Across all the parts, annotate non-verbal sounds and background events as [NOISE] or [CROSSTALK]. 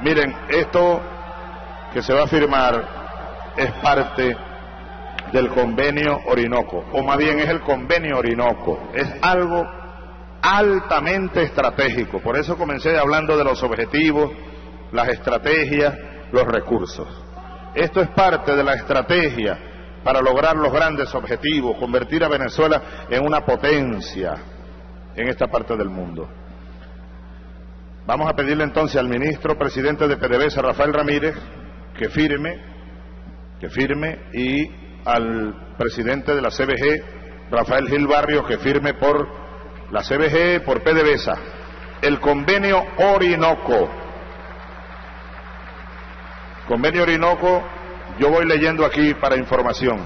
Miren, esto que se va a firmar es parte del convenio Orinoco, o más bien es el convenio Orinoco. Es algo altamente estratégico. Por eso comencé hablando de los objetivos, las estrategias, los recursos. Esto es parte de la estrategia para lograr los grandes objetivos, convertir a Venezuela en una potencia en esta parte del mundo. Vamos a pedirle entonces al ministro presidente de PDVSA, Rafael Ramírez, que firme, que firme, y al presidente de la CBG, Rafael Gil Barrio, que firme por la CBG, por PDVSA, el convenio Orinoco. Convenio Orinoco, yo voy leyendo aquí para información,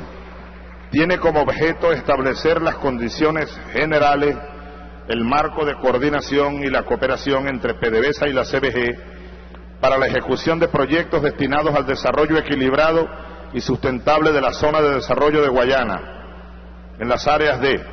tiene como objeto establecer las condiciones generales el marco de coordinación y la cooperación entre PDVSA y la CBG para la ejecución de proyectos destinados al desarrollo equilibrado y sustentable de la zona de desarrollo de Guayana, en las áreas de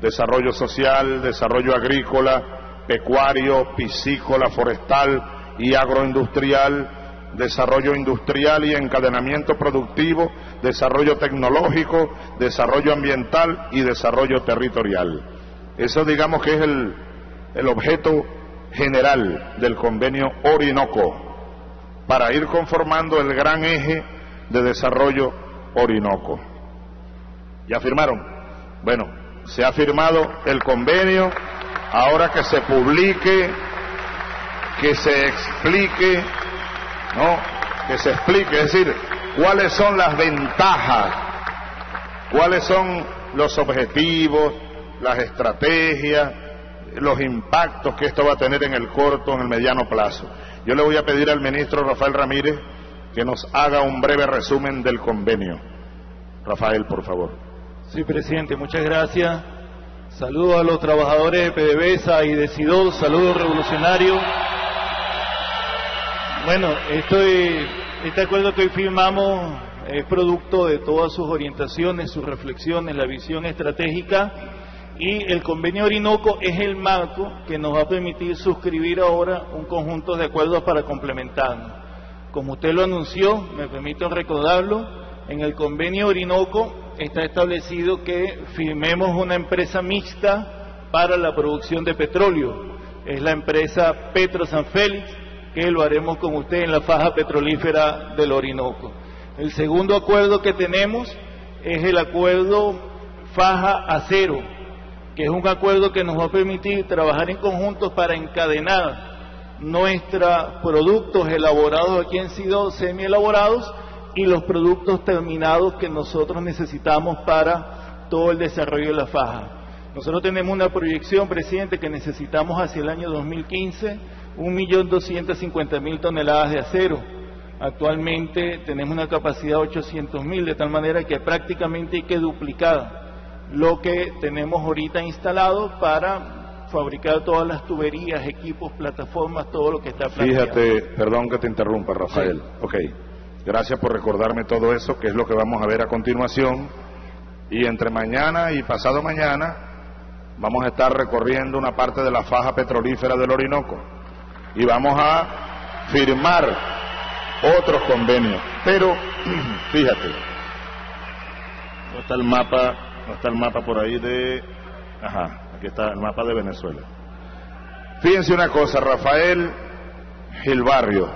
desarrollo social, desarrollo agrícola, pecuario, piscícola, forestal y agroindustrial, desarrollo industrial y encadenamiento productivo, desarrollo tecnológico, desarrollo ambiental y desarrollo territorial. Eso digamos que es el, el objeto general del convenio Orinoco para ir conformando el gran eje de desarrollo Orinoco. ¿Ya firmaron? Bueno, se ha firmado el convenio, ahora que se publique, que se explique, ¿no? Que se explique, es decir, cuáles son las ventajas, cuáles son los objetivos, las estrategias, los impactos que esto va a tener en el corto, en el mediano plazo. Yo le voy a pedir al ministro Rafael Ramírez que nos haga un breve resumen del convenio. Rafael, por favor. Sí, presidente, muchas gracias. Saludos a los trabajadores de PDVSA y de SIDOS, saludos revolucionarios. Bueno, estoy, este acuerdo que hoy firmamos es producto de todas sus orientaciones, sus reflexiones, la visión estratégica y el convenio Orinoco es el marco que nos va a permitir suscribir ahora un conjunto de acuerdos para complementarnos. Como usted lo anunció, me permito recordarlo, en el convenio Orinoco está establecido que firmemos una empresa mixta para la producción de petróleo. Es la empresa Petro San Félix, que lo haremos con usted en la faja petrolífera del Orinoco. El segundo acuerdo que tenemos es el acuerdo faja acero, que es un acuerdo que nos va a permitir trabajar en conjunto para encadenar nuestros productos elaborados aquí en SIDO, semi elaborados, y los productos terminados que nosotros necesitamos para todo el desarrollo de la faja. Nosotros tenemos una proyección, presidente, que necesitamos hacia el año 2015 1.250.000 toneladas de acero. Actualmente tenemos una capacidad de 800.000, de tal manera que prácticamente hay que duplicar lo que tenemos ahorita instalado para fabricar todas las tuberías, equipos, plataformas, todo lo que está planteado. Fíjate, perdón que te interrumpa, Rafael. Sí. Ok, gracias por recordarme todo eso, que es lo que vamos a ver a continuación. Y entre mañana y pasado mañana vamos a estar recorriendo una parte de la faja petrolífera del Orinoco y vamos a firmar otros convenios. Pero, [CLEARS THROAT] fíjate, está el mapa, está el mapa por ahí de, ajá, aquí está el mapa de Venezuela. Fíjense una cosa, Rafael Gilbarrio,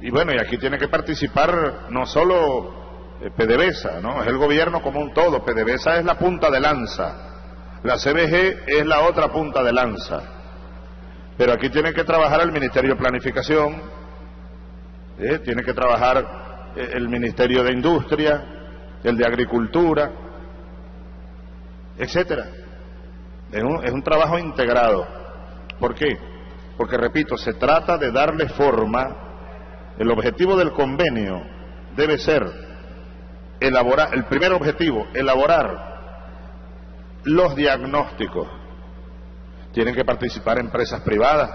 y bueno, y aquí tiene que participar no solo PDVSA, ¿no? Es el gobierno como un todo, PDVSA es la punta de lanza, la CBG es la otra punta de lanza. Pero aquí tiene que trabajar el Ministerio de Planificación, ¿eh? tiene que trabajar el Ministerio de Industria, el de Agricultura, etcétera. Es un, es un trabajo integrado. ¿Por qué? Porque, repito, se trata de darle forma el objetivo del convenio debe ser elaborar, el primer objetivo, elaborar los diagnósticos. Tienen que participar empresas privadas.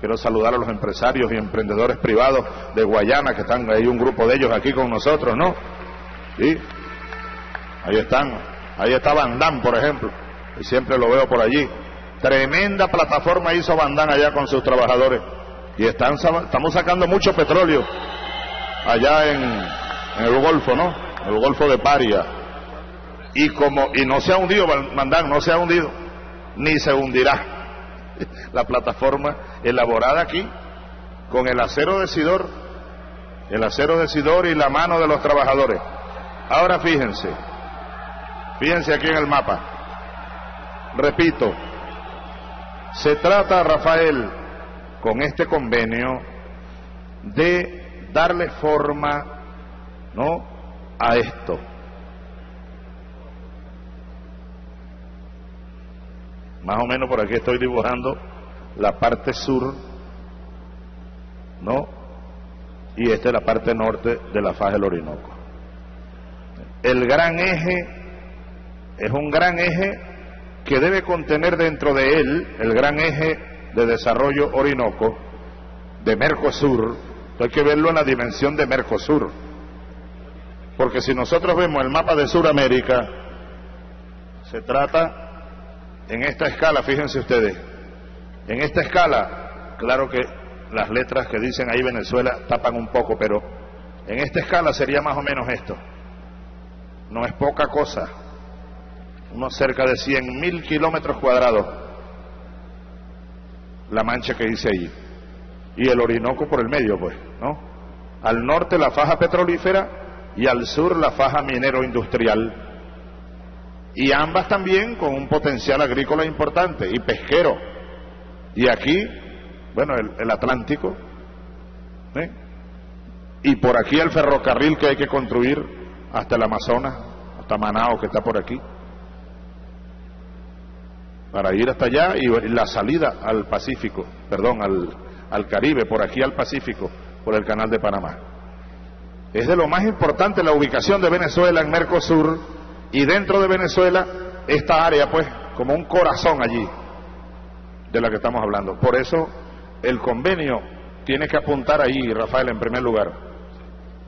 Quiero saludar a los empresarios y emprendedores privados de Guayana, que están ahí un grupo de ellos aquí con nosotros, ¿no? Sí. Ahí están. Ahí está Bandán, por ejemplo. Y siempre lo veo por allí. Tremenda plataforma hizo Bandán allá con sus trabajadores. Y están, estamos sacando mucho petróleo allá en, el Golfo, ¿no? El Golfo de Paria y como y no se ha hundido Mandán no se ha hundido ni se hundirá [LAUGHS] la plataforma elaborada aquí con el acero decidor el acero decidor y la mano de los trabajadores ahora fíjense fíjense aquí en el mapa repito se trata Rafael con este convenio de darle forma no a esto Más o menos por aquí estoy dibujando la parte sur, ¿no? Y esta es la parte norte de la faja del Orinoco. El gran eje es un gran eje que debe contener dentro de él el gran eje de desarrollo Orinoco de Mercosur. Hay que verlo en la dimensión de Mercosur. Porque si nosotros vemos el mapa de Sudamérica, se trata en esta escala, fíjense ustedes, en esta escala, claro que las letras que dicen ahí Venezuela tapan un poco, pero en esta escala sería más o menos esto. No es poca cosa, unos cerca de 100 mil kilómetros cuadrados, la mancha que dice ahí. Y el Orinoco por el medio, pues, ¿no? Al norte la faja petrolífera y al sur la faja minero industrial y ambas también con un potencial agrícola importante y pesquero. Y aquí, bueno, el, Atlántico, ¿eh? y por aquí el ferrocarril que hay que construir hasta el Amazonas, hasta Manao que está por aquí, para ir hasta allá y la salida al Pacífico, perdón, al, Caribe, por aquí al Pacífico, por el canal de Panamá. Es de lo más importante la ubicación de Venezuela en Mercosur y dentro de Venezuela, esta área, pues, como un corazón allí de la que estamos hablando. Por eso, el convenio tiene que apuntar ahí, Rafael, en primer lugar,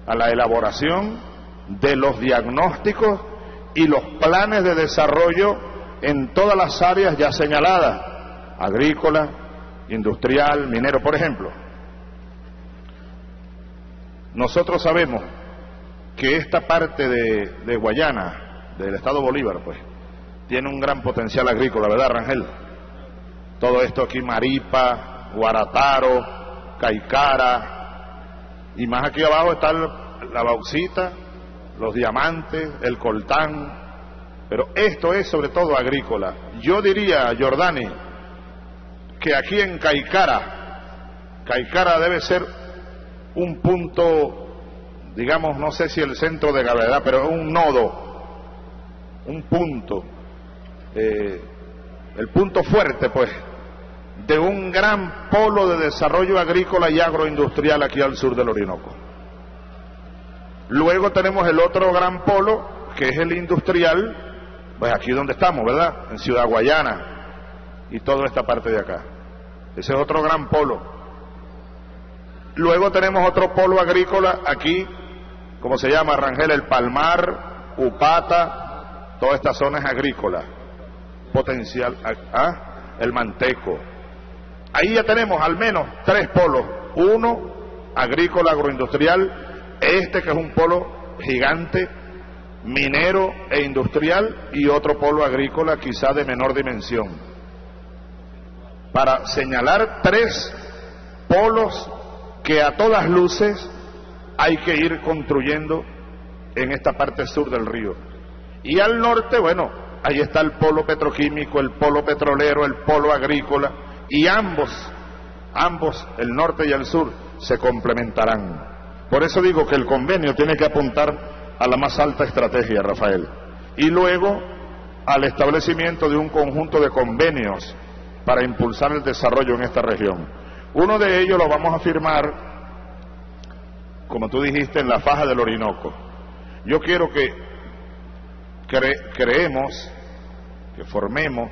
a la elaboración de los diagnósticos y los planes de desarrollo en todas las áreas ya señaladas, agrícola, industrial, minero, por ejemplo. Nosotros sabemos que esta parte de, de Guayana, del Estado Bolívar, pues, tiene un gran potencial agrícola, ¿verdad, Rangel? Todo esto aquí, Maripa, Guarataro, Caicara, y más aquí abajo está la bauxita, los diamantes, el coltán, pero esto es sobre todo agrícola. Yo diría, Jordani, que aquí en Caicara, Caicara debe ser un punto, digamos, no sé si el centro de gravedad, pero un nodo un punto, eh, el punto fuerte, pues, de un gran polo de desarrollo agrícola y agroindustrial aquí al sur del Orinoco. Luego tenemos el otro gran polo, que es el industrial, pues aquí donde estamos, ¿verdad? En Ciudad Guayana y toda esta parte de acá. Ese es otro gran polo. Luego tenemos otro polo agrícola aquí, como se llama Rangel, el Palmar, Upata, Toda esta zona es agrícola, potencial, ¿ah? el manteco. Ahí ya tenemos al menos tres polos. Uno, agrícola, agroindustrial, este que es un polo gigante, minero e industrial, y otro polo agrícola quizá de menor dimensión. Para señalar tres polos que a todas luces hay que ir construyendo en esta parte sur del río. Y al norte, bueno, ahí está el polo petroquímico, el polo petrolero, el polo agrícola, y ambos, ambos, el norte y el sur, se complementarán. Por eso digo que el convenio tiene que apuntar a la más alta estrategia, Rafael, y luego al establecimiento de un conjunto de convenios para impulsar el desarrollo en esta región. Uno de ellos lo vamos a firmar como tú dijiste, en la faja del Orinoco. Yo quiero que creemos, que formemos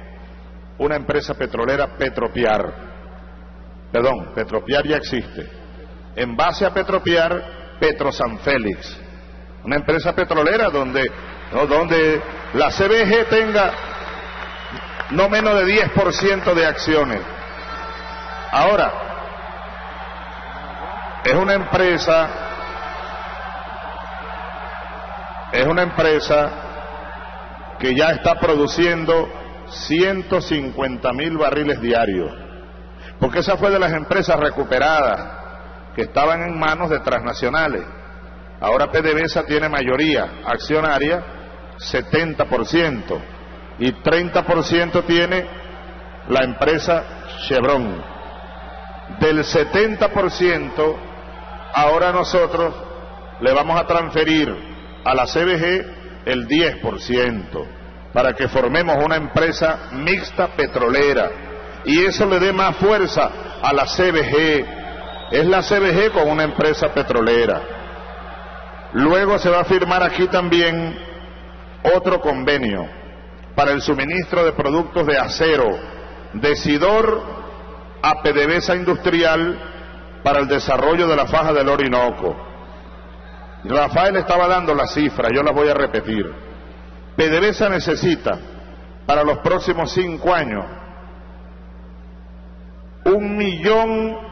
una empresa petrolera Petropiar. Perdón, Petropiar ya existe. En base a Petropiar, Petro San Félix. Una empresa petrolera donde, donde la CBG tenga no menos de 10% de acciones. Ahora, es una empresa, es una empresa que ya está produciendo 150 mil barriles diarios, porque esa fue de las empresas recuperadas que estaban en manos de transnacionales. Ahora PDVSA tiene mayoría accionaria, 70%, y 30% tiene la empresa Chevron. Del 70%, ahora nosotros le vamos a transferir a la CBG el 10%, para que formemos una empresa mixta petrolera. Y eso le dé más fuerza a la CBG. Es la CBG con una empresa petrolera. Luego se va a firmar aquí también otro convenio para el suministro de productos de acero de Sidor a PDVSA Industrial para el desarrollo de la faja del Orinoco. Rafael estaba dando la cifra, yo la voy a repetir. PDVSA necesita para los próximos cinco años un millón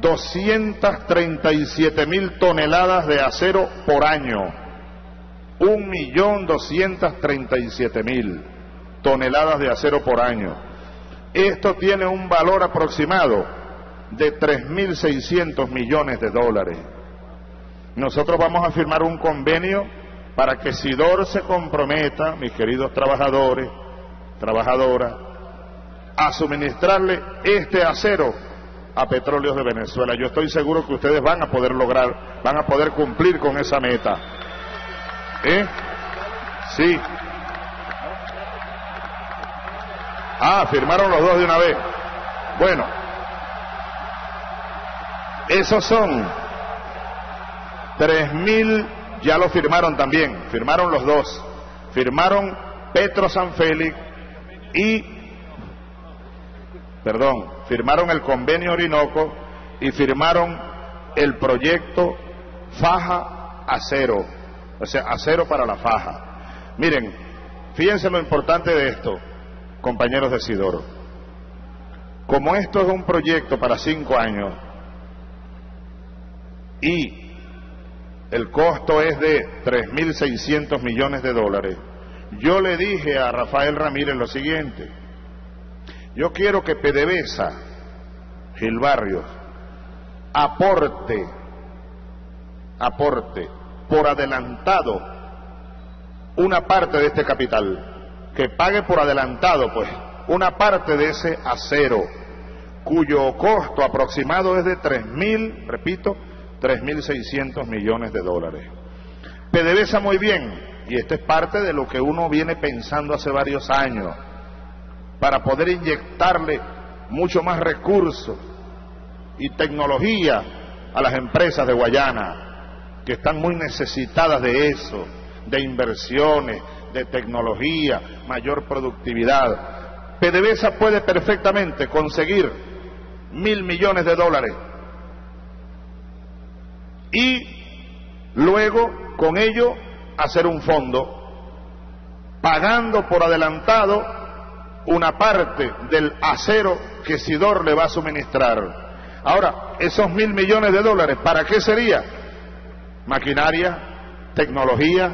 doscientas treinta y siete mil toneladas de acero por año un millón doscientas treinta y siete mil toneladas de acero por año. Esto tiene un valor aproximado de tres mil seiscientos millones de dólares. Nosotros vamos a firmar un convenio para que Sidor se comprometa, mis queridos trabajadores, trabajadoras, a suministrarle este acero a Petróleos de Venezuela. Yo estoy seguro que ustedes van a poder lograr, van a poder cumplir con esa meta. ¿Eh? Sí. Ah, firmaron los dos de una vez. Bueno, esos son tres mil, ya lo firmaron también, firmaron los dos. Firmaron Petro San Félix y, perdón, firmaron el convenio Orinoco y firmaron el proyecto Faja Acero o sea, acero para la faja. Miren, fíjense lo importante de esto, compañeros de Sidoro. Como esto es un proyecto para cinco años y el costo es de 3.600 millones de dólares, yo le dije a Rafael Ramírez lo siguiente, yo quiero que PDVSA, Gil Barrios, aporte, aporte por adelantado una parte de este capital, que pague por adelantado, pues, una parte de ese acero, cuyo costo aproximado es de tres mil, repito, tres mil seiscientos millones de dólares. PDVSA muy bien, y esto es parte de lo que uno viene pensando hace varios años, para poder inyectarle mucho más recursos y tecnología a las empresas de Guayana, que están muy necesitadas de eso, de inversiones, de tecnología, mayor productividad. PDVSA puede perfectamente conseguir mil millones de dólares y luego con ello hacer un fondo pagando por adelantado una parte del acero que Sidor le va a suministrar. Ahora, esos mil millones de dólares, ¿para qué sería? maquinaria, tecnología,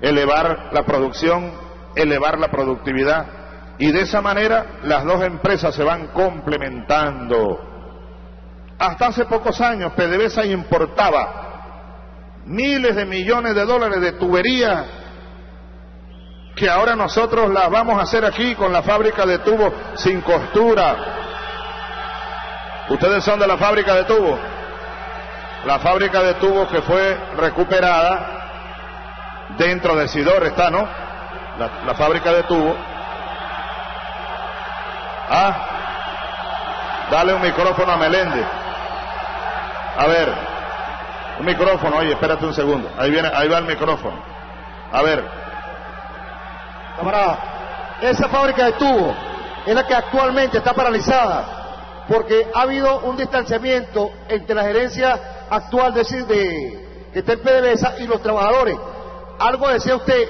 elevar la producción, elevar la productividad. Y de esa manera las dos empresas se van complementando. Hasta hace pocos años PDVSA importaba miles de millones de dólares de tubería que ahora nosotros las vamos a hacer aquí con la fábrica de tubos sin costura. ¿Ustedes son de la fábrica de tubos? la fábrica de tubos que fue recuperada dentro de Sidor está, ¿no? La, fábrica de tubos. Ah, dale un micrófono a Meléndez. A ver, Un micrófono, oye, espérate un segundo. Ahí viene, ahí va el micrófono. A ver. Camarada, esa fábrica de tubos es la que actualmente está paralizada porque ha habido un distanciamiento entre la gerencia actual de, de que está en PDVSA y los trabajadores. Algo decía usted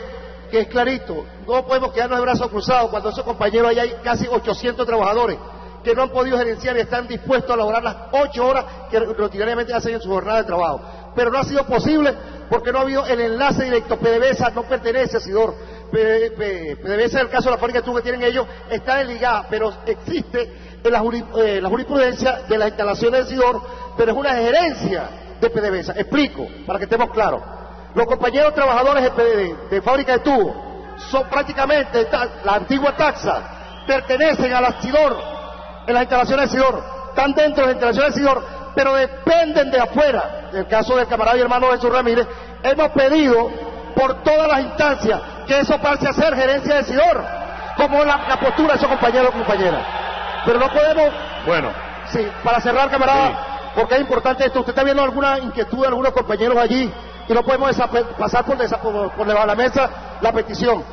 que es clarito, no podemos quedarnos de brazos cruzados cuando esos compañeros ahí hay casi 800 trabajadores que no han podido gerenciar y están dispuestos a lograr las ocho horas que rutinariamente hacen en su jornada de trabajo. Pero no ha sido posible porque no ha habido el enlace directo. PDVSA no pertenece a SIDOR. PDVSA, en el caso de la fábrica que tienen ellos, está desligada, pero existe en la, eh, jurisprudencia de las instalaciones de SIDOR, pero es una gerencia de PDVSA. Explico, para que estemos claros. Los compañeros trabajadores de, de fábrica de tubos son prácticamente la antigua taxa, pertenecen a la SIDOR, en las instalaciones de SIDOR, están dentro de las instalaciones de SIDOR, pero dependen de afuera. En el caso del camarada y hermano Jesús Ramírez, hemos pedido por todas las instancias que eso pase a ser gerencia de SIDOR, como la, postura de esos compañeros y compañeras. Pero no podemos. Bueno. Sí, para cerrar, camarada, porque es importante esto. Usted está viendo alguna inquietud de algunos compañeros allí y no podemos pasar por, por, por la mesa la petición.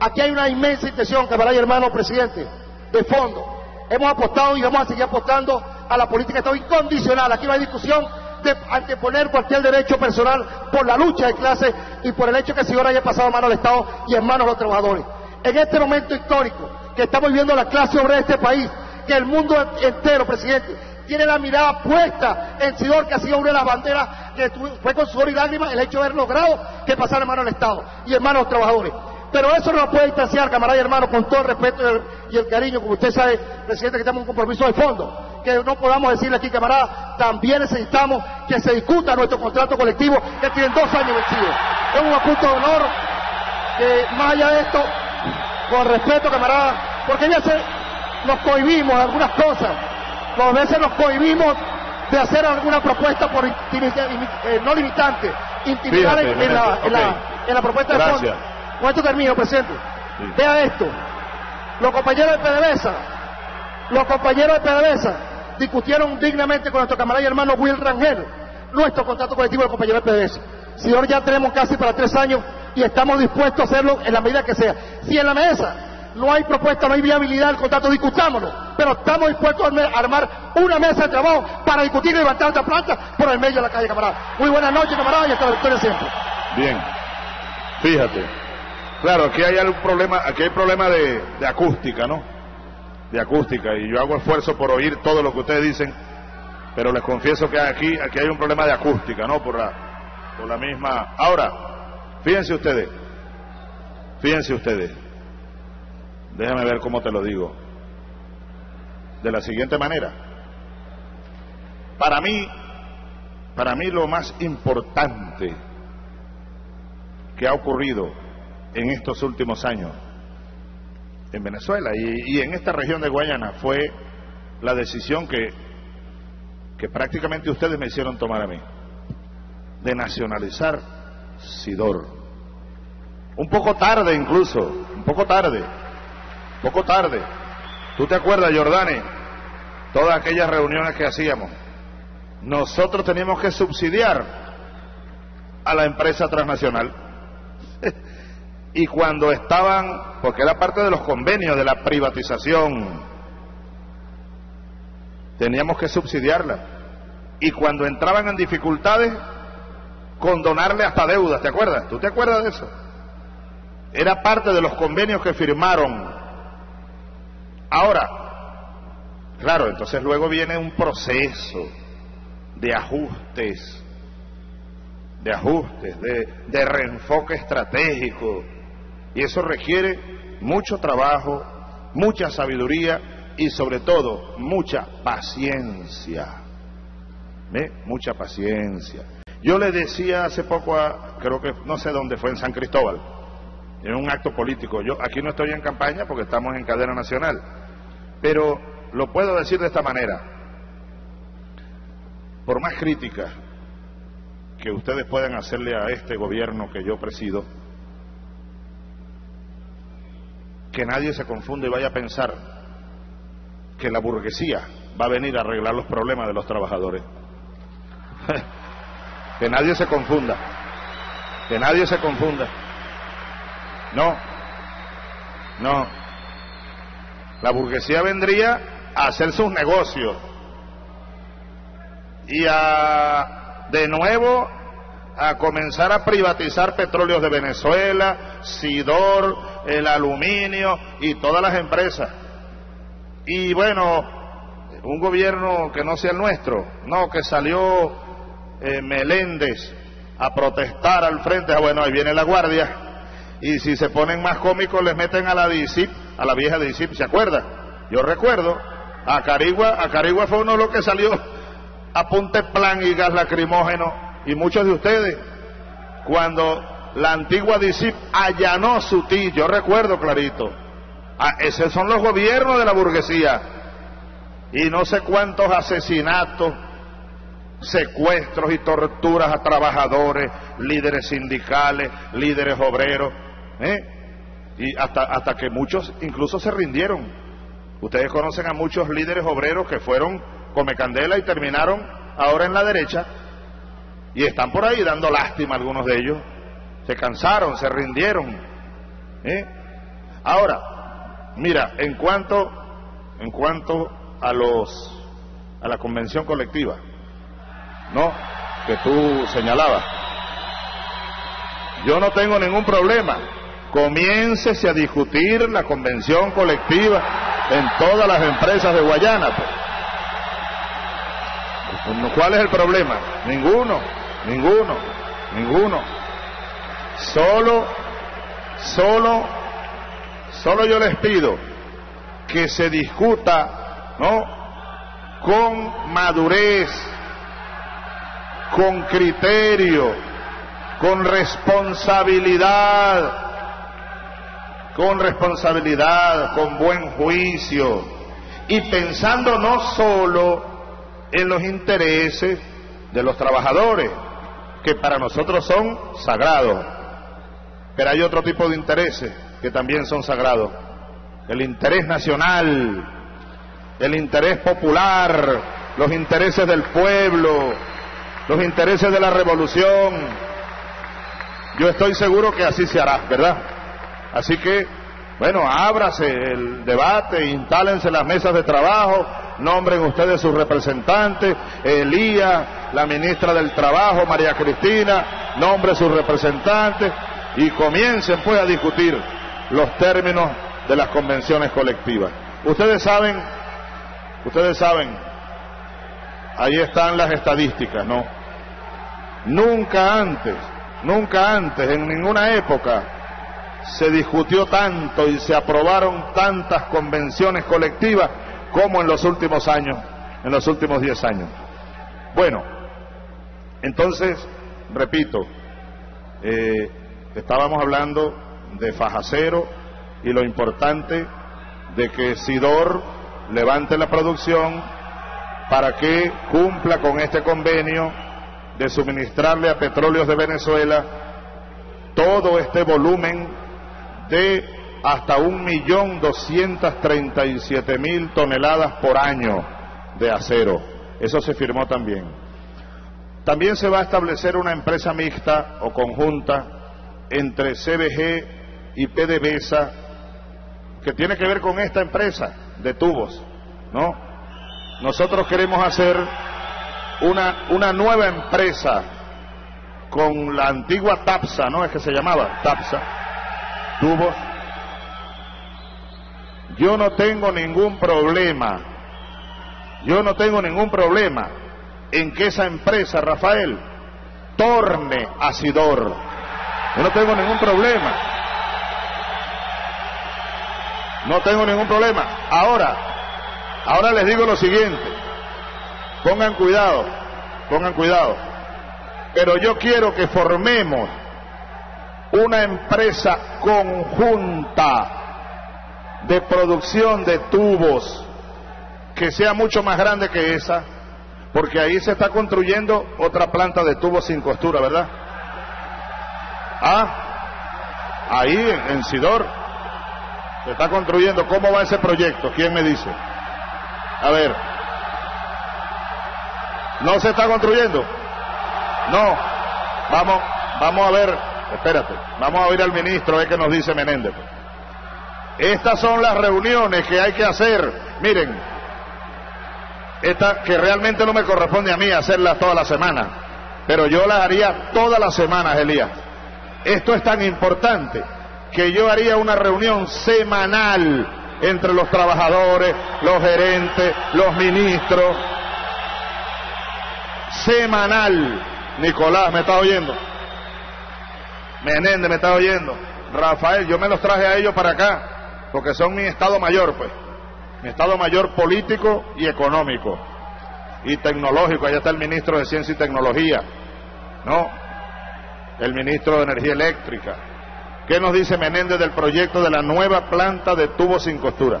Aquí hay una inmensa intención, camarada y hermano presidente, de fondo. Hemos apostado y vamos a seguir apostando a la política de Estado incondicional. Aquí no hay discusión de anteponer cualquier derecho personal por la lucha de clase y por el hecho que el señor haya pasado a manos del Estado y en manos de los trabajadores. En este momento histórico que estamos viviendo la clase obrera de este país, que el mundo entero, presidente, tiene la mirada puesta en Sidor, que ha sido una de las banderas que fue con sudor y lágrimas el hecho de haber logrado que pasara en manos del Estado y en manos de los trabajadores. Pero eso no lo puede distanciar, camarada y hermano, con todo el respeto y el, cariño, como usted sabe, presidente, que tenemos un compromiso de fondo. Que no podamos decirle aquí, camarada, también necesitamos que se discuta nuestro contrato colectivo que tiene dos años vencidos. Es un apunto de honor que, más allá de esto, con respeto, camarada, porque ya se nos cohibimos de algunas cosas. A veces nos cohibimos de hacer alguna propuesta por eh, no limitante, intimidar en, la, en, la, propuesta de fondo. Con esto termino, presidente. Vea esto. Los compañeros de PDVSA, los compañeros de PDVSA discutieron dignamente con nuestro camarada y hermano Will Rangel nuestro contrato colectivo de compañeros de PDVSA. Señor, ya tenemos casi para tres años y estamos dispuestos a hacerlo en la medida que sea. Si en la mesa no hay propuesta, no hay viabilidad del contrato, discutámoslo. Pero estamos dispuestos a armar una mesa de trabajo para discutir y levantar esta planta por el medio de la calle, camarada. Muy buenas noches, camarada, y hasta la victoria siempre. Bien, fíjate. Claro, aquí hay algún problema, aquí hay problema de, acústica, ¿no? De acústica, y yo hago esfuerzo por oír todo lo que ustedes dicen, pero les confieso que aquí, aquí hay un problema de acústica, ¿no? Por la, por la misma. Ahora, fíjense ustedes, fíjense ustedes, déjame ver cómo te lo digo, de la siguiente manera. Para mí, para mí lo más importante que ha ocurrido en estos últimos años en Venezuela y, en esta región de Guayana fue la decisión que, que prácticamente ustedes me hicieron tomar a mí, de nacionalizar Sidor. Un poco tarde incluso, un poco tarde, un poco tarde. ¿Tú te acuerdas, Jordane? Todas aquellas reuniones que hacíamos. Nosotros teníamos que subsidiar a la empresa transnacional. [LAUGHS] y cuando estaban, porque era parte de los convenios de la privatización, teníamos que subsidiarla. Y cuando entraban en dificultades, condonarle hasta deudas, ¿te acuerdas? ¿Tú te acuerdas de eso? Era parte de los convenios que firmaron. Ahora, claro, entonces luego viene un proceso de ajustes, de ajustes, de, de reenfoque estratégico, y eso requiere mucho trabajo, mucha sabiduría y sobre todo mucha paciencia. ¿Ve? Mucha paciencia. Yo le decía hace poco a, creo que no sé dónde fue, en San Cristóbal, en un acto político. Yo aquí no estoy en campaña porque estamos en cadena nacional, pero lo puedo decir de esta manera. Por más críticas que ustedes puedan hacerle a este gobierno que yo presido, que nadie se confunde y vaya a pensar que la burguesía va a venir a arreglar los problemas de los trabajadores. [LAUGHS] Que nadie se confunda. Que nadie se confunda. No. No. La burguesía vendría a hacer sus negocios y a de nuevo a comenzar a privatizar petróleos de Venezuela, Sidor, el aluminio y todas las empresas. Y bueno, un gobierno que no sea el nuestro, no, que salió eh, Meléndez a protestar al frente, ah, bueno, ahí viene la guardia, y si se ponen más cómicos les meten a la DICIP, a la vieja DICIP, ¿se acuerda? Yo recuerdo, a Carigua, a Carigua fue uno de los que salió a punte plan y gas lacrimógeno, y muchos de ustedes, cuando la antigua DICIP allanó su ti, yo recuerdo clarito, ah, esos son los gobiernos de la burguesía, y no sé cuántos asesinatos, secuestros y torturas a trabajadores, líderes sindicales, líderes obreros, ¿eh? y hasta, hasta que muchos incluso se rindieron. Ustedes conocen a muchos líderes obreros que fueron come candela y terminaron ahora en la derecha y están por ahí dando lástima algunos de ellos. Se cansaron, se rindieron. ¿eh? Ahora, mira, en cuanto, en cuanto a los a la convención colectiva, ¿no? Que tú señalabas. Yo no tengo ningún problema. Comiéncese a discutir la convención colectiva en todas las empresas de Guayana. Pues. ¿Cuál es el problema? Ninguno, ninguno, ninguno. Solo, solo, solo yo les pido que se discuta, ¿no? Con madurez, con criterio, con responsabilidad, con responsabilidad, con buen juicio y pensando no solo en los intereses de los trabajadores, que para nosotros son sagrados, pero hay otro tipo de intereses que también son sagrados, el interés nacional, el interés popular, los intereses del pueblo, los intereses de la revolución. Yo estoy seguro que así se hará, ¿verdad? Así que, bueno, ábrase el debate, instálense las mesas de trabajo, nombren ustedes sus representantes, Elía, la ministra del Trabajo, María Cristina, nombre sus representantes y comiencen pues a discutir los términos de las convenciones colectivas. Ustedes saben, ustedes saben, ahí están las estadísticas, ¿no? Nunca antes, nunca antes, en ninguna época, se discutió tanto y se aprobaron tantas convenciones colectivas como en los últimos años, en los últimos diez años. Bueno, entonces, repito, eh, estábamos hablando de Fajacero y lo importante de que Sidor levante la producción para que cumpla con este convenio de suministrarle a Petróleos de Venezuela todo este volumen de hasta un millón doscientas treinta y siete mil toneladas por año de acero. Eso se firmó también. También se va a establecer una empresa mixta o conjunta entre CBG y PDVSA que tiene que ver con esta empresa de tubos, ¿no? Nosotros queremos hacer una, una nueva empresa con la antigua TAPSA, ¿no? Es que se llamaba TAPSA, tubos. Yo no tengo ningún problema, yo no tengo ningún problema en que esa empresa, Rafael, torne a Sidor. Yo no tengo ningún problema. No tengo ningún problema. Ahora, ahora les digo lo siguiente. Pongan cuidado, pongan cuidado. Pero yo quiero que formemos una empresa conjunta de producción de tubos que sea mucho más grande que esa, porque ahí se está construyendo otra planta de tubos sin costura, ¿verdad? Ah, ahí en, Sidor se está construyendo. ¿Cómo va ese proyecto? ¿Quién me dice? A ver, ¿No se está construyendo? No, vamos, vamos a ver, espérate, vamos a oír al ministro, a ver qué nos dice Menéndez. Estas son las reuniones que hay que hacer. Miren, esta que realmente no me corresponde a mí hacerlas toda la semana, pero yo las haría todas las semanas, Elías. Esto es tan importante que yo haría una reunión semanal entre los trabajadores, los gerentes, los ministros. Semanal. Nicolás, ¿me está oyendo? Menéndez, ¿me está oyendo? Rafael, yo me los traje a ellos para acá, porque son mi estado mayor, pues. Mi estado mayor político y económico. Y tecnológico. Allá está el ministro de Ciencia y Tecnología. ¿No? El ministro de Energía Eléctrica ¿Qué nos dice Menéndez del proyecto de la nueva planta de tubos sin costura?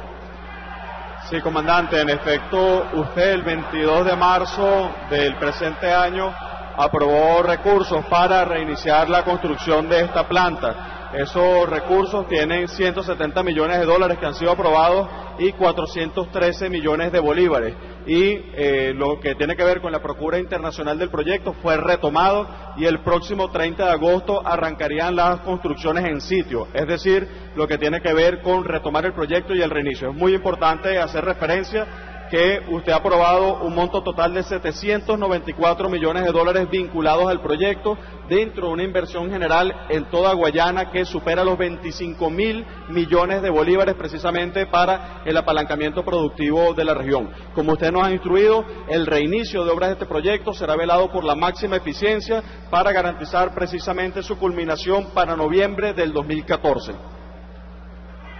Sí, comandante, en efecto, usted el 22 de marzo del presente año aprobó recursos para reiniciar la construcción de esta planta. Esos recursos tienen 170 millones de dólares que han sido aprobados y 413 millones de bolívares. Y eh, lo que tiene que ver con la procura internacional del proyecto fue retomado y el próximo 30 de agosto arrancarían las construcciones en sitio. Es decir, lo que tiene que ver con retomar el proyecto y el reinicio. Es muy importante hacer referencia que usted ha aprobado un monto total de 794 millones de dólares vinculados al proyecto dentro de una inversión general en toda Guayana que supera los 25 mil millones de bolívares precisamente para el apalancamiento productivo de la región. Como usted nos ha instruido, el reinicio de obras de este proyecto será velado por la máxima eficiencia para garantizar precisamente su culminación para noviembre del 2014.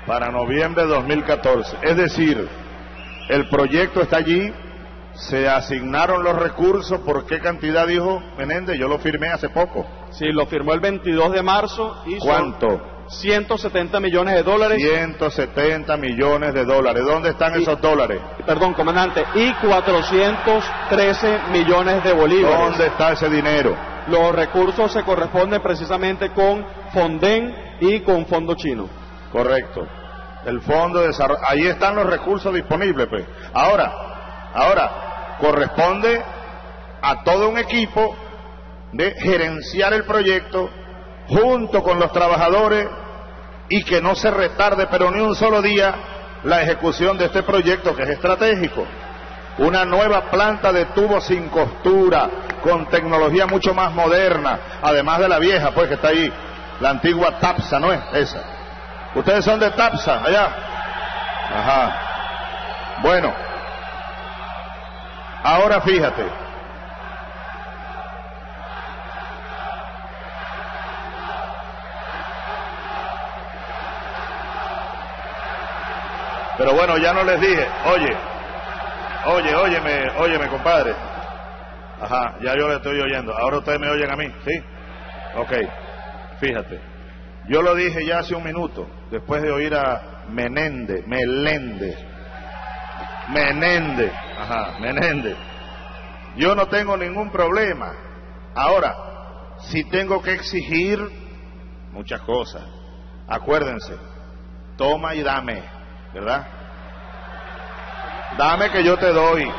Para noviembre de 2014. Es decir, el proyecto está allí, se asignaron los recursos, ¿por qué cantidad dijo Menéndez? Yo lo firmé hace poco. Sí, lo firmó el 22 de marzo y ¿Cuánto? 170 millones de dólares. 170 millones de dólares. ¿Dónde están esos dólares? Perdón, comandante, y 413 millones de bolívares. ¿Dónde está ese dinero? Los recursos se corresponden precisamente con Fonden y con Fondo Chino. Correcto el Fondo de Desarrollo. Ahí están los recursos disponibles, pues. Ahora, ahora, corresponde a todo un equipo de gerenciar el proyecto junto con los trabajadores y que no se retarde, pero ni un solo día, la ejecución de este proyecto que es estratégico. Una nueva planta de tubos sin costura, con tecnología mucho más moderna, además de la vieja, pues que está ahí, la antigua TAPSA, ¿no es esa? Ustedes son de Tapsa, allá. Ajá. Bueno. Ahora fíjate. Pero bueno, ya no les dije, oye, oye, óyeme, óyeme, compadre. Ajá, ya yo le estoy oyendo. Ahora ustedes me oyen a mí, ¿sí? Ok, fíjate. Yo lo dije ya hace un minuto, después de oír a Menéndez, Meléndez, Menéndez, ajá, Menéndez. Yo no tengo ningún problema. Ahora, si tengo que exigir muchas cosas, acuérdense, toma y dame, ¿verdad? Dame que yo te doy.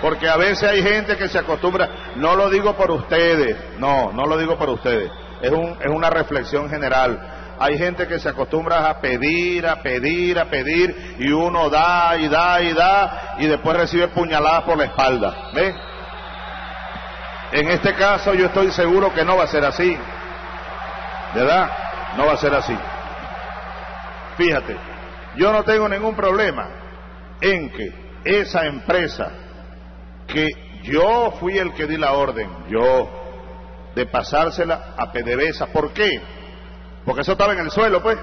Porque a veces hay gente que se acostumbra, no lo digo por ustedes, no, no lo digo por ustedes es, un, es una reflexión general. Hay gente que se acostumbra a pedir, a pedir, a pedir, y uno da y da y da, y después recibe puñaladas por la espalda. ¿Ve? En este caso yo estoy seguro que no va a ser así. ¿Verdad? No va a ser así. Fíjate, yo no tengo ningún problema en que esa empresa que yo fui el que di la orden, yo, de pasársela a PDVSA. ¿Por qué? Porque eso estaba en el suelo, pues.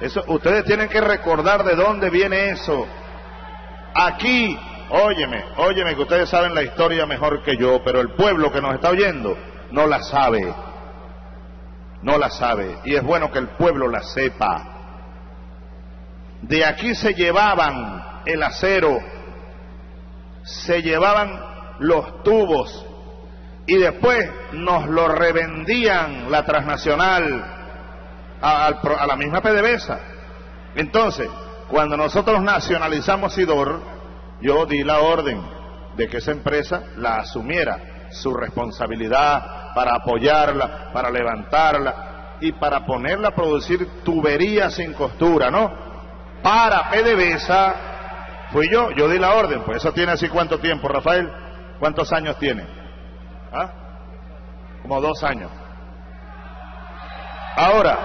Eso, ustedes tienen que recordar de dónde viene eso. Aquí, óyeme, óyeme, que ustedes saben la historia mejor que yo, pero el pueblo que nos está oyendo no la sabe. No la sabe. Y es bueno que el pueblo la sepa. De aquí se llevaban el acero, se llevaban los tubos, y después nos lo revendían la transnacional a, la misma PDVSA. Entonces, cuando nosotros nacionalizamos Sidor, yo di la orden de que esa empresa la asumiera su responsabilidad para apoyarla, para levantarla y para ponerla a producir tuberías sin costura, ¿no? Para PDVSA fui yo, yo di la orden, pues eso tiene así cuánto tiempo, Rafael, ¿cuántos años tiene? ¿Ah? Como dos años. Ahora,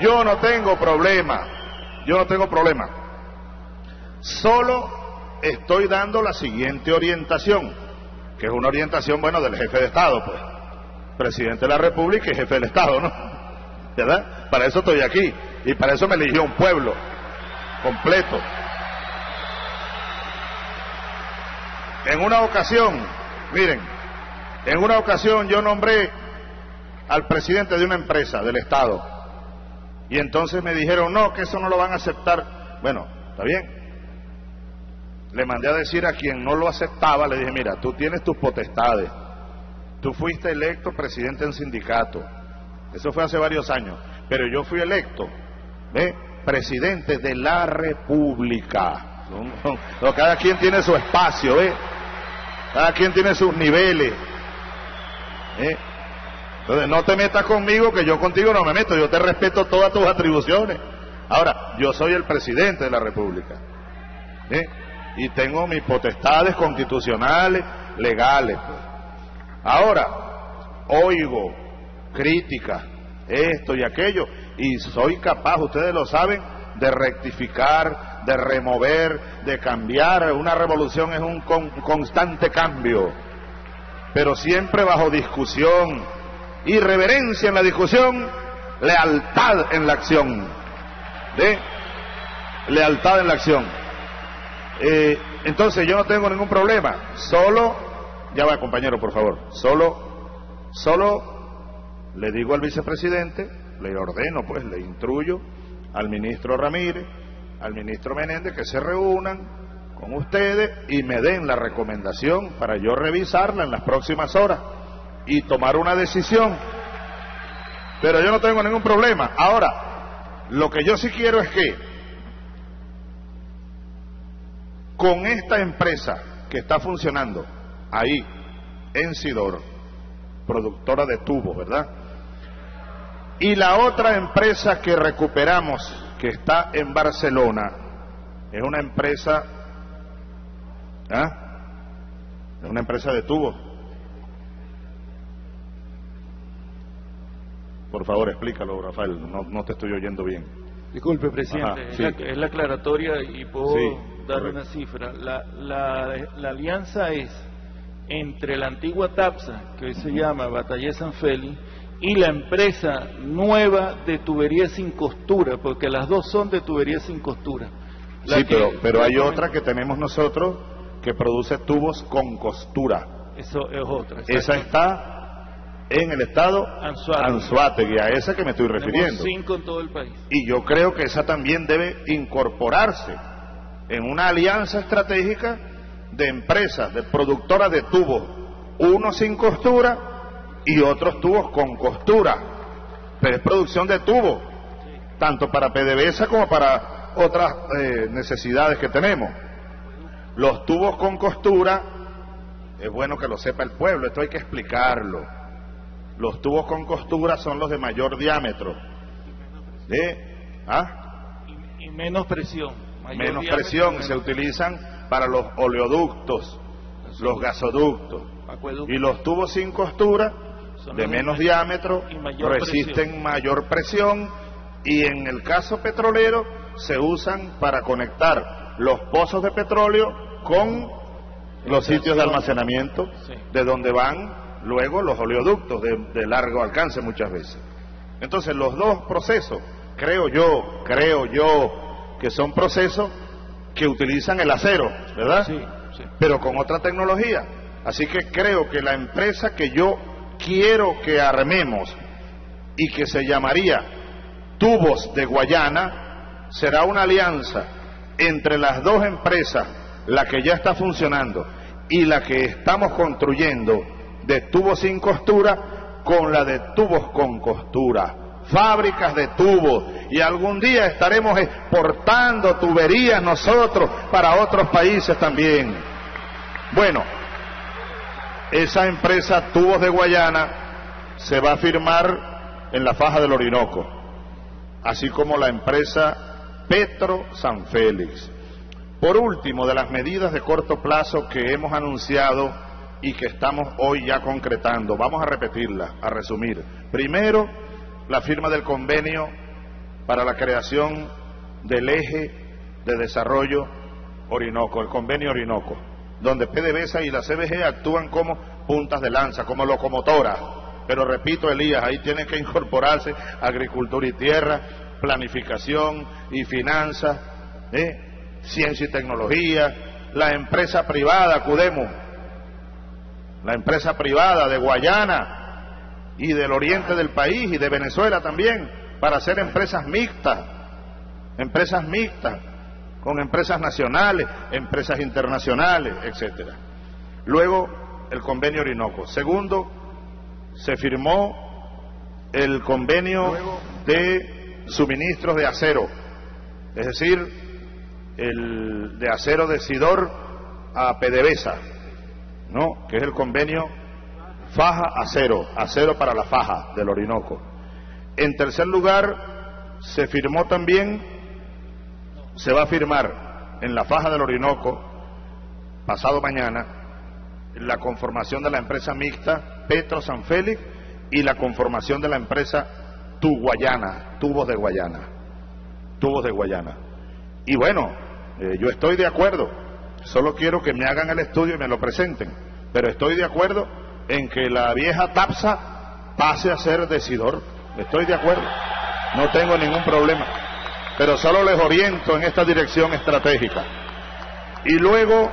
yo no tengo problema, yo no tengo problema. Solo estoy dando la siguiente orientación, que es una orientación, bueno, del jefe de Estado, pues. Presidente de la República y jefe del Estado, ¿no? ¿Verdad? Para eso estoy aquí. Y para eso me eligió un pueblo completo. En una ocasión, miren, en una ocasión yo nombré al presidente de una empresa del Estado. Y entonces me dijeron, no, que eso no lo van a aceptar. Bueno, está bien. Le mandé a decir a quien no lo aceptaba, le dije, mira, tú tienes tus potestades. Tú fuiste electo presidente en sindicato. Eso fue hace varios años. Pero yo fui electo, ¿ve? Presidente de la República. Cada quien tiene su espacio, ¿ve? Cada quien tiene sus niveles. ¿Eh? Entonces no te metas conmigo que yo contigo no me meto, yo te respeto todas tus atribuciones. Ahora, yo soy el presidente de la República. ¿eh? Y tengo mis potestades constitucionales, legales. Pues. Ahora, oigo críticas, esto y aquello, y soy capaz, ustedes lo saben, de rectificar, de remover, de cambiar. Una revolución es un con, constante cambio, pero siempre bajo discusión, irreverencia en la discusión, lealtad en la acción. ¿De? Lealtad en la acción. Eh, entonces yo no tengo ningún problema, solo, ya va compañero por favor, solo, solo le digo al vicepresidente, le ordeno pues, le instruyo al ministro Ramírez, al ministro Menéndez que se reúnan con ustedes y me den la recomendación para yo revisarla en las próximas horas y tomar una decisión. Pero yo no tengo ningún problema. Ahora, lo que yo sí quiero es que con esta empresa que está funcionando ahí en Sidor, productora de tubos, ¿verdad? Y la otra empresa que recuperamos, que está en Barcelona, es una empresa, ¿ah? Es una empresa de tubos. Por favor, explícalo, Rafael, no, no te estoy oyendo bien. Disculpe, presidente, Ajá, es, la, es la aclaratoria y puedo Sí, dar correcto. una cifra. La, la, la alianza es entre la antigua TAPSA, que hoy se llama Batallé San Félix, y la empresa nueva de tubería sin costura, porque las dos son de tubería sin costura. Sí, que- pero, pero hay otra que tenemos nosotros que produce tubos con costura. Eso es otra. Esa está en el estado Anzuategui. Anzuategui, a esa que me estoy Tenemos refiriendo. cinco en todo el país. Y yo creo que esa también debe incorporarse en una alianza estratégica de empresas, de productoras de tubos, unos sin costura y otros tubos con costura. Pero es producción de tubos, tanto para PDVSA como para otras eh, necesidades que tenemos. Los tubos con costura, es bueno que lo sepa el pueblo, esto hay que explicarlo. Los tubos con costura son los de mayor diámetro. ¿De? ¿Ah? Y, y menos presión. mayor Menos presión, menos se utilizan para los oleoductos, los gasoductos. acueducto. Y los tubos sin costura, Son de menos diámetro, mayor resisten presión. mayor presión y en el caso petrolero se usan para conectar los pozos de petróleo con los sitios de almacenamiento de donde van luego los oleoductos de, de largo alcance muchas veces. Entonces los dos procesos, creo yo, creo yo, que son procesos que utilizan el acero, ¿verdad? Sí, sí. pero con otra tecnología. Así que creo que la empresa que yo quiero que armemos y que se llamaría Tubos de Guayana será una alianza entre las dos empresas, la que ya está funcionando y la que estamos construyendo de tubos sin costura con la de tubos con costura. Fábricas de tubos y algún día estaremos exportando tuberías nosotros para otros países también. Bueno, esa empresa Tubos de Guayana se va a firmar en la faja del Orinoco, así como la empresa Petro San Félix. Por último, de las medidas de corto plazo que hemos anunciado y que estamos hoy ya concretando, vamos a repetirlas, a resumir. Primero, la firma del convenio para la creación del eje de desarrollo Orinoco, el convenio Orinoco, donde PDVSA y la CBG actúan como puntas de lanza, como locomotoras. Pero repito, Elías, ahí tiene que incorporarse agricultura y tierra, planificación y finanzas, ¿eh? Ciencia y tecnología, la empresa privada, Cudemo, la empresa privada de Guayana y del oriente del país y de Venezuela también, para hacer empresas mixtas, empresas mixtas, con empresas nacionales, empresas internacionales, etcétera. Luego, el convenio Orinoco. Segundo, se firmó el convenio de suministros de acero, es decir, el de acero de Sidor a PDVSA, ¿no? que es el convenio faja acero, acero para la faja del Orinoco. En tercer lugar, se firmó también, se va a firmar en la faja del Orinoco, pasado mañana, la conformación de la empresa mixta Petro San Félix y la conformación de la empresa Tu Guayana, Tubos de Guayana, Tubos de Guayana. Y bueno, eh, yo estoy de acuerdo, solo quiero que me hagan el estudio y me lo presenten, pero estoy de acuerdo en que la vieja TAPSA pase a ser decidor, estoy de acuerdo, no tengo ningún problema, pero solo les oriento en esta dirección estratégica. Y luego,